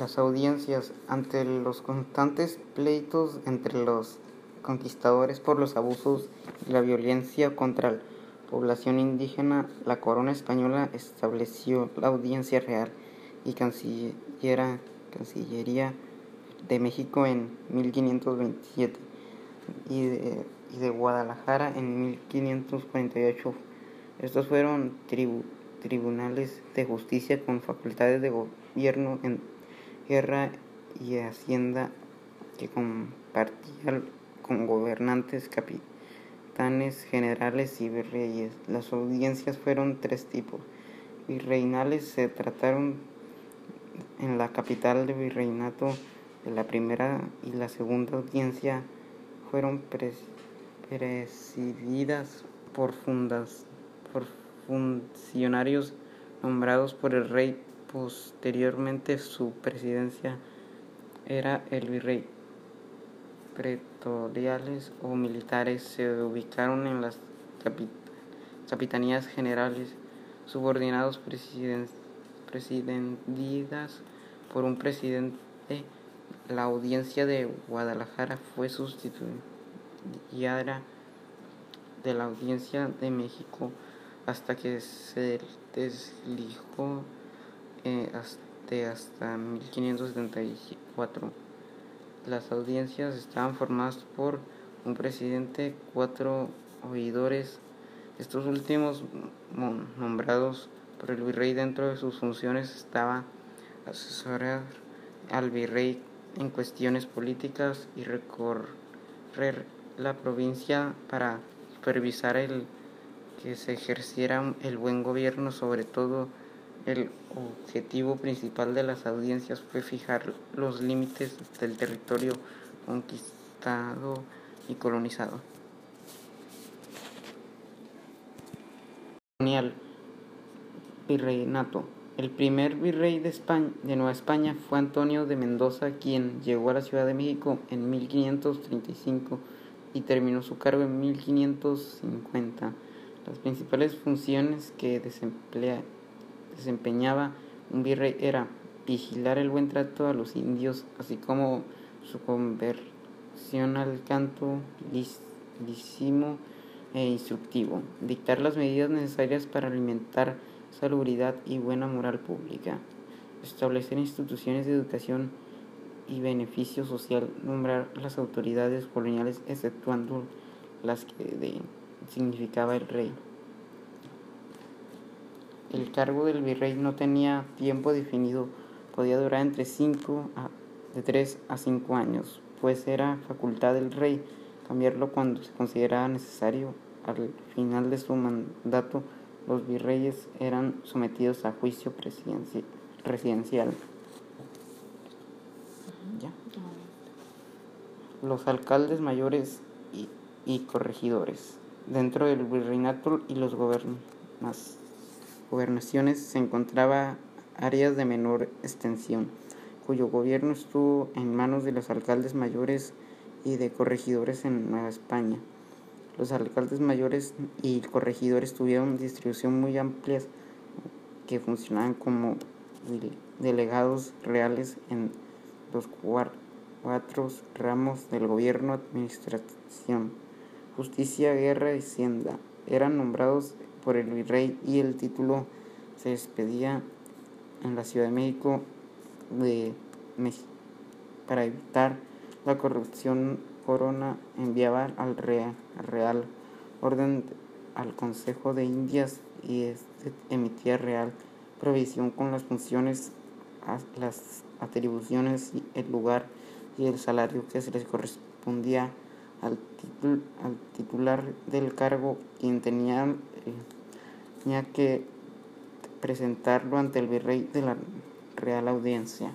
Las audiencias ante los constantes pleitos entre los conquistadores por los abusos y la violencia contra la población indígena, la corona española estableció la audiencia real y cancillería de México en 1527 y de, y de Guadalajara en 1548. Estos fueron tribunales de justicia con facultades de gobierno en guerra y hacienda que compartían con gobernantes, capitanes, generales y virreyes. Las audiencias fueron tres tipos. Virreinales se trataron en la capital de virreinato de la primera y la segunda audiencia fueron presididas por, fundas, por funcionarios nombrados por el rey. Posteriormente su presidencia era el virrey. Pretoriales o militares se ubicaron en las capitanías generales subordinados presididas por un presidente la audiencia de Guadalajara fue sustituida de la audiencia de México hasta que se deslijó eh, hasta, hasta 1574. Las audiencias estaban formadas por un presidente, cuatro oidores, estos últimos nombrados por el virrey dentro de sus funciones estaba asesorar al virrey en cuestiones políticas y recorrer la provincia para supervisar el que se ejerciera el buen gobierno, sobre todo el objetivo principal de las audiencias fue fijar los límites del territorio conquistado y colonizado. El primer virrey de, España, de Nueva España fue Antonio de Mendoza, quien llegó a la Ciudad de México en 1535 y terminó su cargo en 1550. Las principales funciones que desempeñaba un virrey era vigilar el buen trato a los indios, así como su conversión al canto lísimo e instructivo, dictar las medidas necesarias para alimentar salubridad y buena moral pública, establecer instituciones de educación y beneficio social, nombrar las autoridades coloniales exceptuando las que significaba el rey. El cargo del virrey no tenía tiempo definido, podía durar entre 5 a de 3 a 5 años, pues era facultad del rey cambiarlo cuando se consideraba necesario al final de su mandato los virreyes eran sometidos a juicio presidencial. Los alcaldes mayores y, corregidores. Dentro del virreinato y los gobernaciones se encontraba áreas de menor extensión, cuyo gobierno estuvo en manos de los alcaldes mayores y de corregidores en Nueva España. Los alcaldes mayores y corregidores tuvieron distribución muy amplias que funcionaban como delegados reales en los cuatro ramos del gobierno, administración, justicia, guerra y hacienda. Eran nombrados por el virrey y el título se expedía en la Ciudad de México de para evitar la corrupción corona enviaba al Real Orden al Consejo de Indias y este emitía real provisión con las funciones, las atribuciones, el lugar y el salario que se les correspondía al, titular del cargo, quien tenía, eh, tenía que presentarlo ante el virrey de la Real Audiencia.